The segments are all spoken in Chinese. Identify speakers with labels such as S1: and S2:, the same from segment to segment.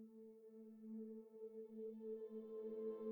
S1: Thank you.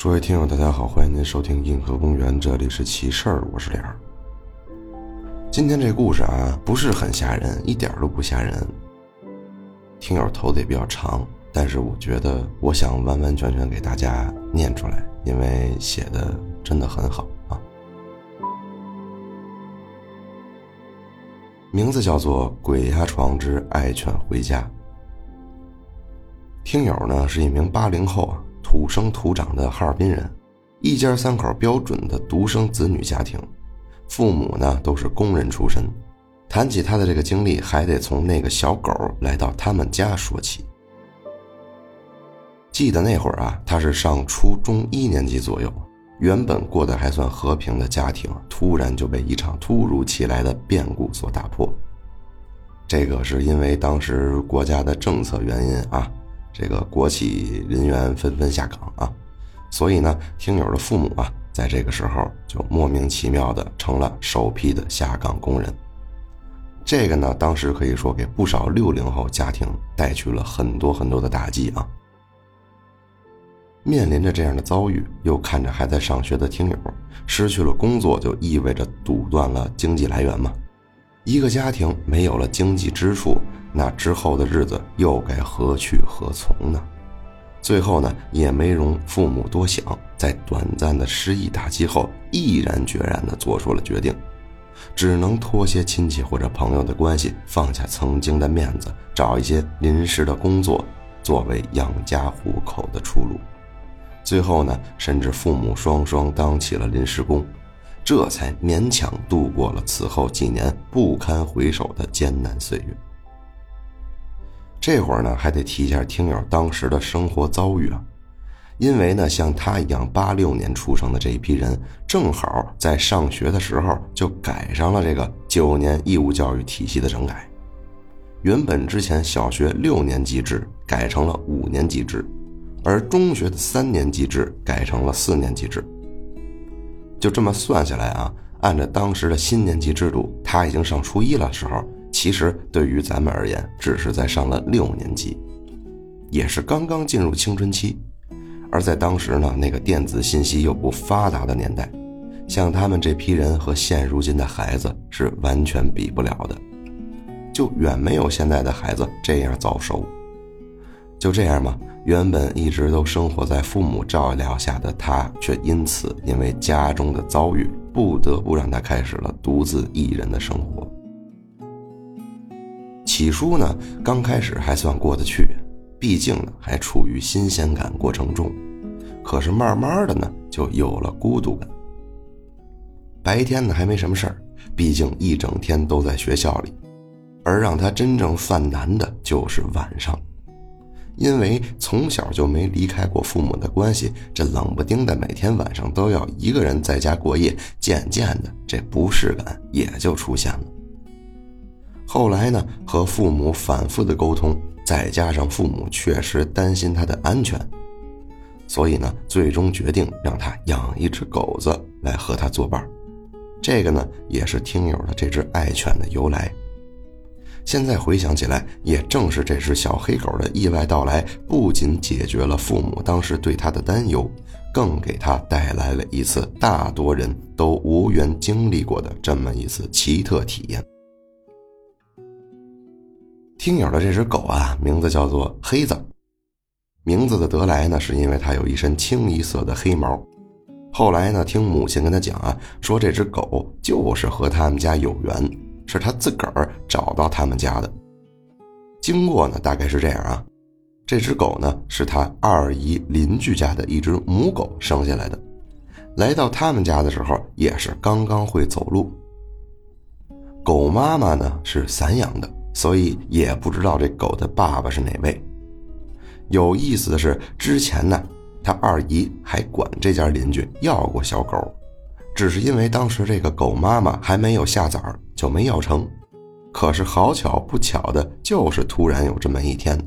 S1: 诸位听友，大家好，欢迎您收听《硬核公园》，这里是奇事儿，我是莲儿。今天这故事啊，不是很吓人，一点都不吓人。听友投的也比较长，但是我觉得我想完完全全给大家念出来，因为写的真的很好啊。名字叫做《鬼压床之爱犬回家》。听友呢是一名八零后啊。土生土长的哈尔滨人，一家三口标准的独生子女家庭，父母呢都是工人出身。谈起他的这个经历，还得从那个小狗来到他们家说起。记得那会儿啊，他是上初中一年级左右，原本过得还算和平的家庭，突然就被一场突如其来的变故所打破。这个是因为当时国家的政策原因啊。这个国企人员纷纷下岗啊，所以呢，听友的父母啊，在这个时候就莫名其妙的成了首批的下岗工人。这个呢，当时可以说给不少六零后家庭带去了很多很多的打击啊。面临着这样的遭遇，又看着还在上学的听友失去了工作，就意味着堵断了经济来源嘛。一个家庭没有了经济支柱。那之后的日子又该何去何从呢？最后呢，也没容父母多想，在短暂的失意打击后，毅然决然地做出了决定，只能托些亲戚或者朋友的关系，放下曾经的面子，找一些临时的工作，作为养家糊口的出路。最后呢，甚至父母双双当起了临时工，这才勉强度过了此后几年不堪回首的艰难岁月。这会儿呢，还得提一下听友当时的生活遭遇啊，因为呢，像他一样八六年出生的这一批人，正好在上学的时候就赶上了这个九年义务教育体系的整改。原本之前小学六年级制改成了五年级制，而中学的三年级制改成了四年级制。就这么算下来啊，按照当时的新年级制度，他已经上初一了时候。其实对于咱们而言，只是在上了六年级，也是刚刚进入青春期。而在当时呢，那个电子信息又不发达的年代，像他们这批人和现如今的孩子是完全比不了的，就远没有现在的孩子这样早熟。就这样嘛，原本一直都生活在父母照料下的他，却因此因为家中的遭遇，不得不让他开始了独自一人的生活。起初呢，刚开始还算过得去，毕竟呢还处于新鲜感过程中。可是慢慢的呢，就有了孤独感。白天呢还没什么事儿，毕竟一整天都在学校里。而让他真正犯难的就是晚上，因为从小就没离开过父母的关系，这冷不丁的每天晚上都要一个人在家过夜，渐渐的这不适感也就出现了。后来呢，和父母反复的沟通，再加上父母确实担心他的安全，所以呢，最终决定让他养一只狗子来和他作伴这个呢，也是听友的这只爱犬的由来。现在回想起来，也正是这只小黑狗的意外到来，不仅解决了父母当时对他的担忧，更给他带来了一次大多人都无缘经历过的这么一次奇特体验。听友的这只狗啊，名字叫做黑子。名字的得来呢，是因为它有一身清一色的黑毛。后来呢，听母亲跟他讲啊，说这只狗就是和他们家有缘，是他自个儿找到他们家的。经过呢，大概是这样啊，这只狗呢，是他二姨邻居家的一只母狗生下来的。来到他们家的时候，也是刚刚会走路。狗妈妈呢是散养的。所以也不知道这狗的爸爸是哪位。有意思的是，之前呢，他二姨还管这家邻居要过小狗，只是因为当时这个狗妈妈还没有下崽儿，就没要成。可是好巧不巧的，就是突然有这么一天，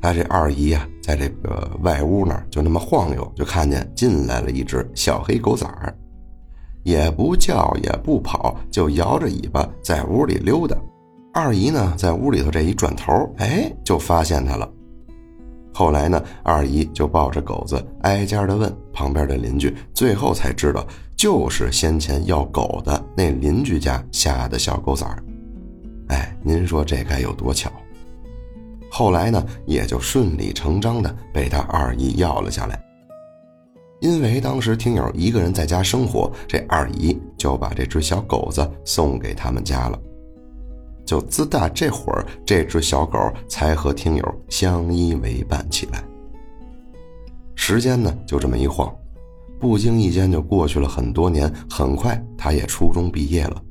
S1: 他这二姨呀，在这个外屋那儿就那么晃悠，就看见进来了一只小黑狗崽儿，也不叫也不跑，就摇着尾巴在屋里溜达。二姨呢，在屋里头这一转头，哎，就发现它了。后来呢，二姨就抱着狗子挨家的问旁边的邻居，最后才知道，就是先前要狗的那邻居家下的小狗崽儿。哎，您说这该有多巧？后来呢，也就顺理成章的被他二姨要了下来。因为当时听友一个人在家生活，这二姨就把这只小狗子送给他们家了。就自打这会儿，这只小狗才和听友相依为伴起来。时间呢，就这么一晃，不经意间就过去了很多年。很快，他也初中毕业了。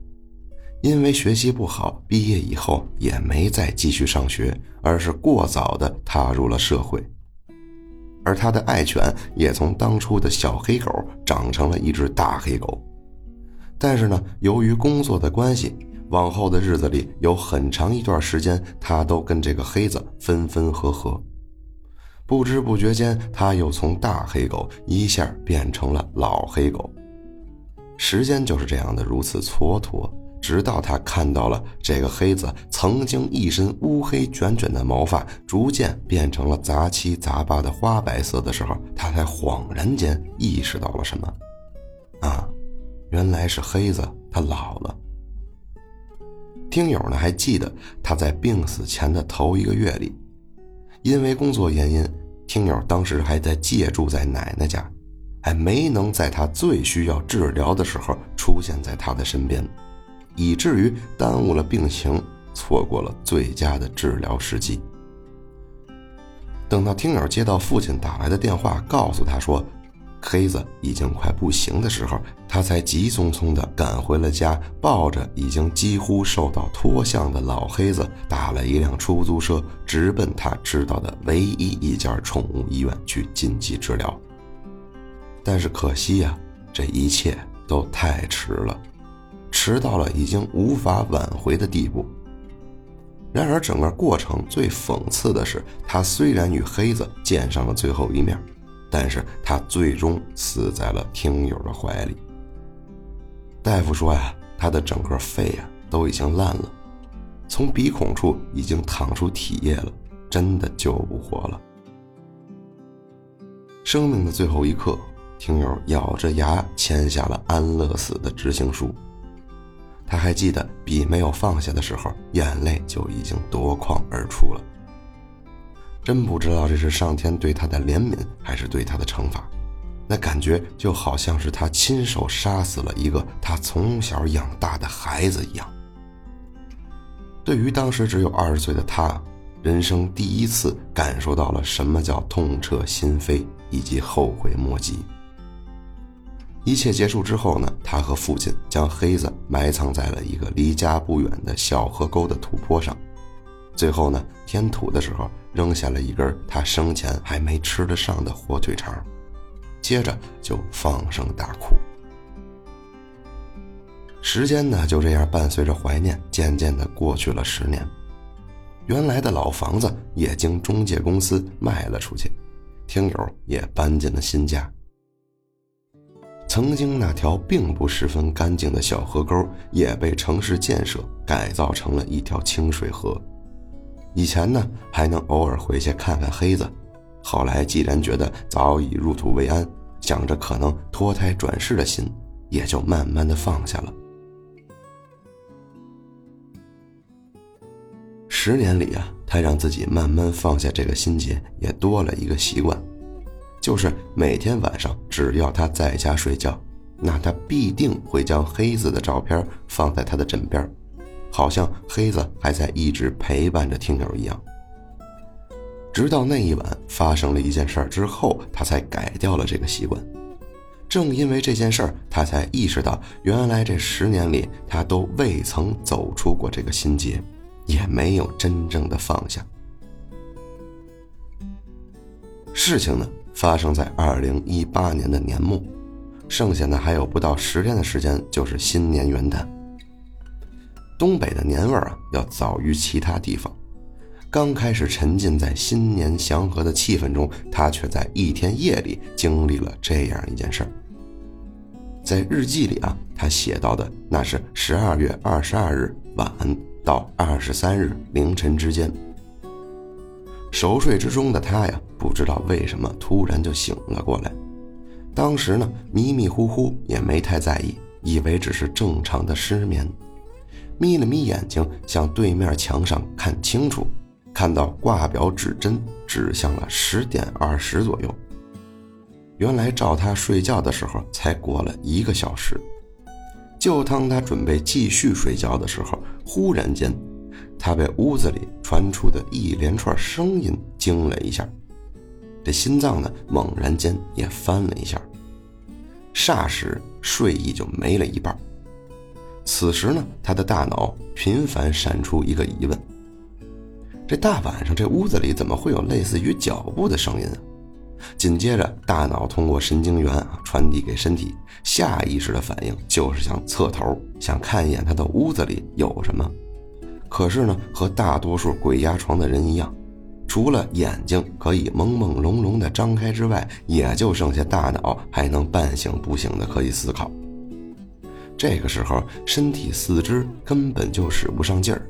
S1: 因为学习不好，毕业以后也没再继续上学，而是过早的踏入了社会。而他的爱犬也从当初的小黑狗长成了一只大黑狗。但是呢，由于工作的关系，往后的日子里有很长一段时间，他都跟这个黑子分分合合。不知不觉间，他又从大黑狗一下变成了老黑狗。时间就是这样的，如此蹉跎。直到他看到了这个黑子曾经一身乌黑卷卷的毛发，逐渐变成了杂七杂八的花白色的时候，他才恍然间意识到了什么。啊，原来是黑子他老了。听友呢还记得他在病死前的头一个月里，因为工作原因，听友当时还在借住在奶奶家，还没能在他最需要治疗的时候出现在他的身边。以至于耽误了病情，错过了最佳的治疗时机。等到听友接到父亲打来的电话，告诉他说黑子已经快不行的时候，他才急匆匆地赶回了家，抱着已经几乎受到脱相的老黑子，打了一辆出租车，直奔他知道的唯一一家宠物医院去紧急治疗。但是可惜呀，这一切都太迟了。迟到了，已经无法挽回的地步。然而，整个过程最讽刺的是，他虽然与黑子见上了最后一面，但是他最终死在了听友的怀里。大夫说呀，他的整个肺呀都已经烂了，从鼻孔处已经淌出体液了，真的救不活了。生命的最后一刻，听友咬着牙签下了安乐死的执行书。他还记得笔没有放下的时候，眼泪就已经夺眶而出了。真不知道这是上天对他的怜悯，还是对他的惩罚。那感觉就好像是他亲手杀死了一个他从小养大的孩子一样。对于当时只有二十岁的他，人生第一次感受到了什么叫痛彻心扉以及后悔莫及。一切结束之后呢，他和父亲将黑子埋藏在了一个离家不远的小河沟的土坡上。最后呢，填土的时候扔下了一根他生前还没吃得上的火腿肠，接着就放声大哭。时间呢，就这样伴随着怀念，渐渐的过去了十年。原来的老房子也经中介公司卖了出去，听友也搬进了新家。曾经那条并不十分干净的小河沟，也被城市建设改造成了一条清水河。以前呢，还能偶尔回去看看黑子，后来既然觉得早已入土为安，想着可能脱胎转世的心，也就慢慢的放下了。十年里啊，他让自己慢慢放下这个心结，也多了一个习惯。就是每天晚上，只要他在家睡觉，那他必定会将黑子的照片放在他的枕边，好像黑子还在一直陪伴着听友一样。直到那一晚发生了一件事儿之后，他才改掉了这个习惯。正因为这件事儿，他才意识到，原来这十年里他都未曾走出过这个心结，也没有真正的放下。事情呢，发生在二零一八年的年末，剩下的还有不到十天的时间，就是新年元旦。东北的年味儿啊，要早于其他地方。刚开始沉浸在新年祥和的气氛中，他却在一天夜里经历了这样一件事儿。在日记里啊，他写到的那是十二月二十二日晚到二十三日凌晨之间。熟睡之中的他呀，不知道为什么突然就醒了过来。当时呢，迷迷糊糊也没太在意，以为只是正常的失眠。眯了眯眼睛，向对面墙上看清楚，看到挂表指针指向了十点二十左右。原来照他睡觉的时候才过了一个小时。就当他准备继续睡觉的时候，忽然间。他被屋子里传出的一连串声音惊了一下，这心脏呢猛然间也翻了一下，霎时睡意就没了一半。此时呢，他的大脑频繁闪出一个疑问：这大晚上这屋子里怎么会有类似于脚步的声音啊？紧接着，大脑通过神经元啊传递给身体，下意识的反应就是想侧头，想看一眼他的屋子里有什么。可是呢，和大多数鬼压床的人一样，除了眼睛可以朦朦胧胧的张开之外，也就剩下大脑还能半醒不醒的可以思考。这个时候，身体四肢根本就使不上劲儿，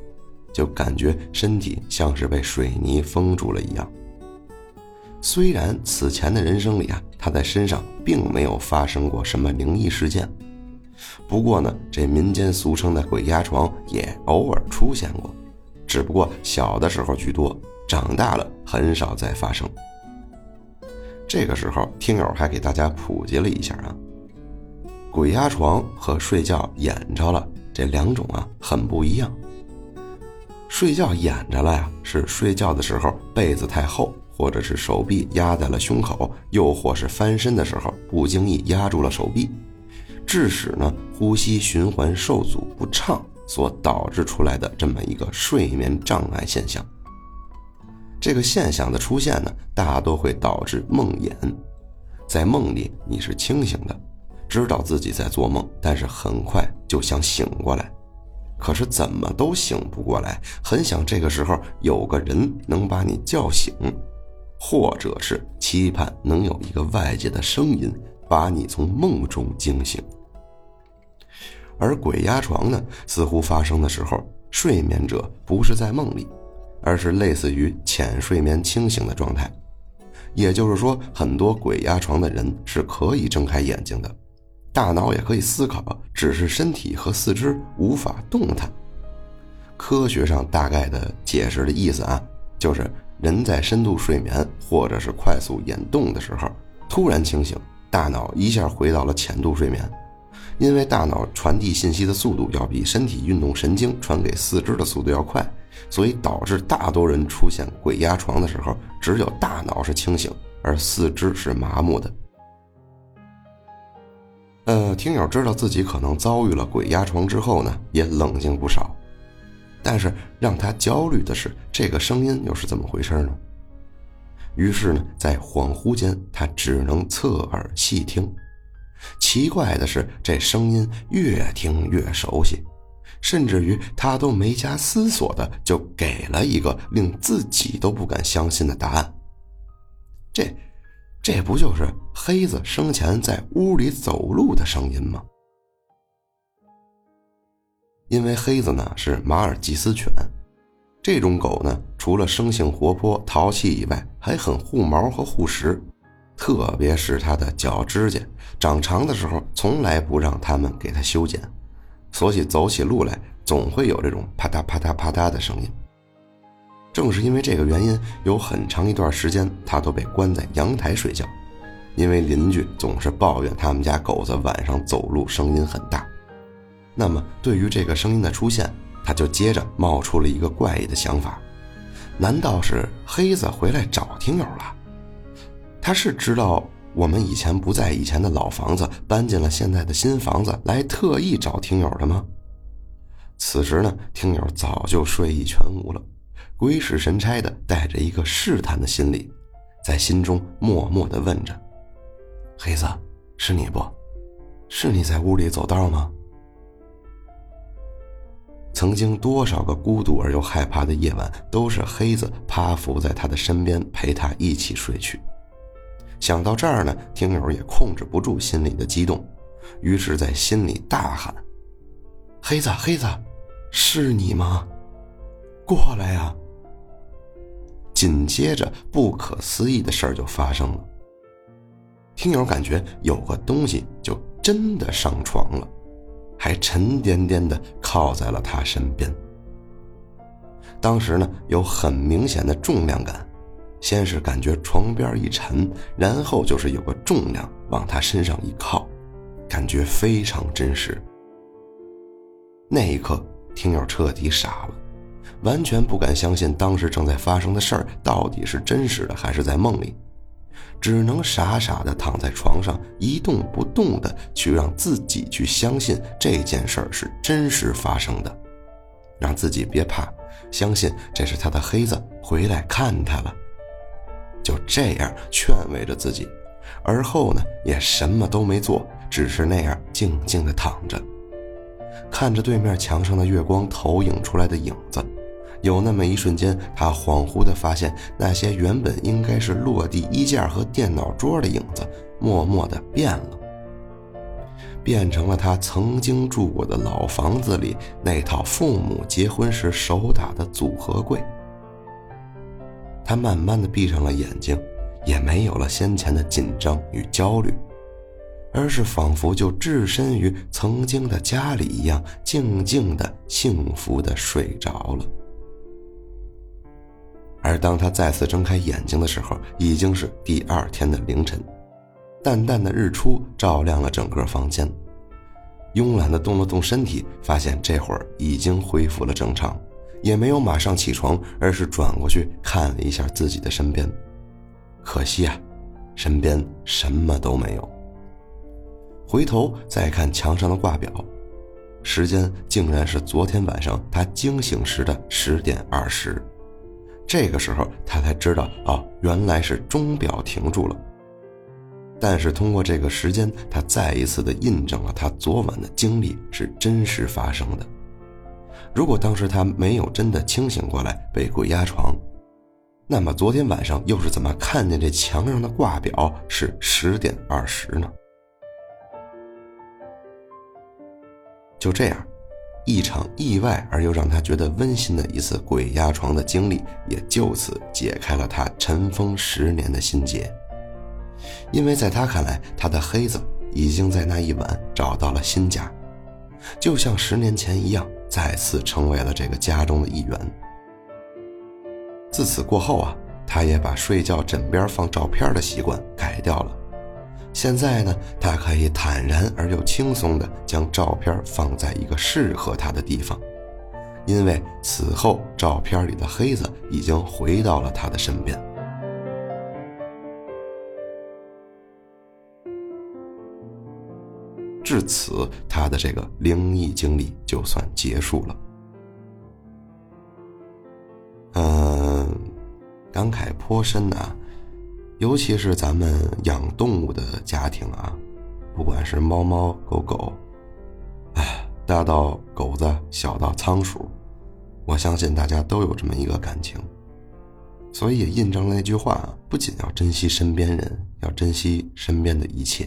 S1: 就感觉身体像是被水泥封住了一样。虽然此前的人生里啊，他在身上并没有发生过什么灵异事件。不过呢，这民间俗称的鬼压床也偶尔出现过，只不过小的时候居多，长大了很少再发生。这个时候，听友还给大家普及了一下啊，鬼压床和睡觉演着了这两种啊很不一样。睡觉演着了呀，是睡觉的时候被子太厚，或者是手臂压在了胸口，又或是翻身的时候不经意压住了手臂。致使呢呼吸循环受阻不畅所导致出来的这么一个睡眠障碍现象。这个现象的出现呢，大多会导致梦魇。在梦里你是清醒的，知道自己在做梦，但是很快就想醒过来，可是怎么都醒不过来，很想这个时候有个人能把你叫醒，或者是期盼能有一个外界的声音把你从梦中惊醒。而鬼压床呢，似乎发生的时候，睡眠者不是在梦里，而是类似于浅睡眠清醒的状态。也就是说，很多鬼压床的人是可以睁开眼睛的，大脑也可以思考，只是身体和四肢无法动弹。科学上大概的解释的意思啊，就是人在深度睡眠或者是快速眼动的时候，突然清醒，大脑一下回到了浅度睡眠。因为大脑传递信息的速度要比身体运动神经传给四肢的速度要快，所以导致大多人出现鬼压床的时候，只有大脑是清醒，而四肢是麻木的。呃，听友知道自己可能遭遇了鬼压床之后呢，也冷静不少。但是让他焦虑的是，这个声音又是怎么回事呢？于是呢，在恍惚间，他只能侧耳细听。奇怪的是，这声音越听越熟悉，甚至于他都没加思索的就给了一个令自己都不敢相信的答案。这，这不就是黑子生前在屋里走路的声音吗？因为黑子呢是马尔济斯犬，这种狗呢除了生性活泼淘气以外，还很护毛和护食。特别是它的脚指甲长长的时候，从来不让它们给它修剪，所以走起路来总会有这种啪嗒啪嗒啪嗒的声音。正是因为这个原因，有很长一段时间，他都被关在阳台睡觉，因为邻居总是抱怨他们家狗子晚上走路声音很大。那么，对于这个声音的出现，他就接着冒出了一个怪异的想法：难道是黑子回来找听友了？他是知道我们以前不在以前的老房子，搬进了现在的新房子，来特意找听友的吗？此时呢，听友早就睡意全无了，鬼使神差的带着一个试探的心理，在心中默默的问着：“黑子，是你不？是你在屋里走道吗？”曾经多少个孤独而又害怕的夜晚，都是黑子趴伏在他的身边陪他一起睡去。想到这儿呢，听友也控制不住心里的激动，于是，在心里大喊：“黑子，黑子，是你吗？过来呀！”紧接着，不可思议的事儿就发生了。听友感觉有个东西就真的上床了，还沉甸甸的靠在了他身边。当时呢，有很明显的重量感。先是感觉床边一沉，然后就是有个重量往他身上一靠，感觉非常真实。那一刻，听友彻底傻了，完全不敢相信当时正在发生的事儿到底是真实的还是在梦里，只能傻傻的躺在床上一动不动的去让自己去相信这件事儿是真实发生的，让自己别怕，相信这是他的黑子回来看他了。就这样劝慰着自己，而后呢，也什么都没做，只是那样静静的躺着，看着对面墙上的月光投影出来的影子。有那么一瞬间，他恍惚的发现，那些原本应该是落地衣架和电脑桌的影子，默默的变了，变成了他曾经住过的老房子里那套父母结婚时手打的组合柜。他慢慢的闭上了眼睛，也没有了先前的紧张与焦虑，而是仿佛就置身于曾经的家里一样，静静的、幸福的睡着了。而当他再次睁开眼睛的时候，已经是第二天的凌晨，淡淡的日出照亮了整个房间，慵懒的动了动身体，发现这会儿已经恢复了正常。也没有马上起床，而是转过去看了一下自己的身边。可惜啊，身边什么都没有。回头再看墙上的挂表，时间竟然是昨天晚上他惊醒时的十点二十。这个时候他才知道，哦，原来是钟表停住了。但是通过这个时间，他再一次的印证了他昨晚的经历是真实发生的。如果当时他没有真的清醒过来被鬼压床，那么昨天晚上又是怎么看见这墙上的挂表是十点二十呢？就这样，一场意外而又让他觉得温馨的一次鬼压床的经历，也就此解开了他尘封十年的心结。因为在他看来，他的黑子已经在那一晚找到了新家，就像十年前一样。再次成为了这个家中的一员。自此过后啊，他也把睡觉枕边放照片的习惯改掉了。现在呢，他可以坦然而又轻松地将照片放在一个适合他的地方，因为此后照片里的黑子已经回到了他的身边。至此，他的这个灵异经历就算结束了。嗯，感慨颇深呐，尤其是咱们养动物的家庭啊，不管是猫猫狗狗，哎，大到狗子，小到仓鼠，我相信大家都有这么一个感情，所以也印证了那句话：不仅要珍惜身边人，要珍惜身边的一切。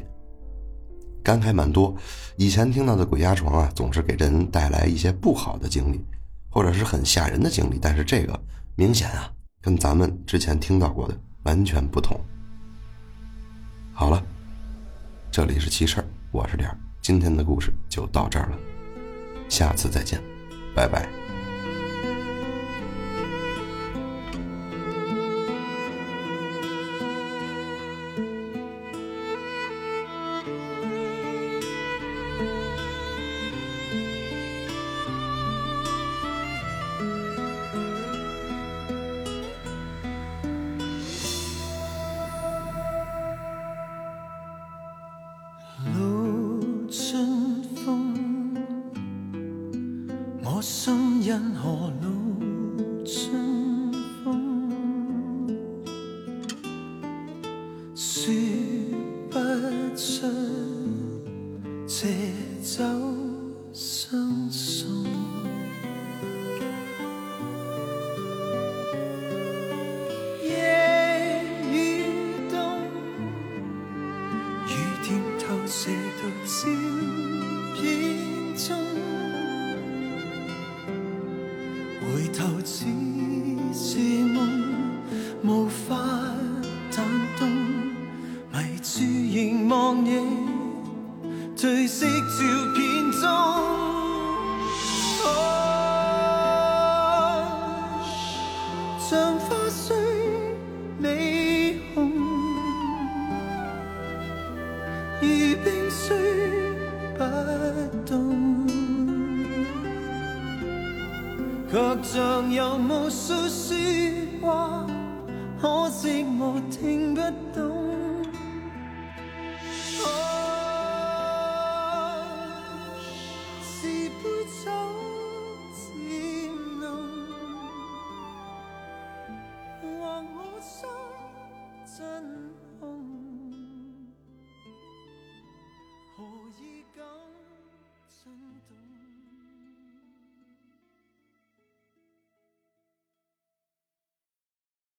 S1: 感慨蛮多，以前听到的鬼压床啊，总是给人带来一些不好的经历，或者是很吓人的经历。但是这个明显啊，跟咱们之前听到过的完全不同。好了，这里是奇事儿，我是点儿，今天的故事就到这儿了，下次再见，拜拜。
S2: 如冰虽不冻却像有无数说话可惜我听不懂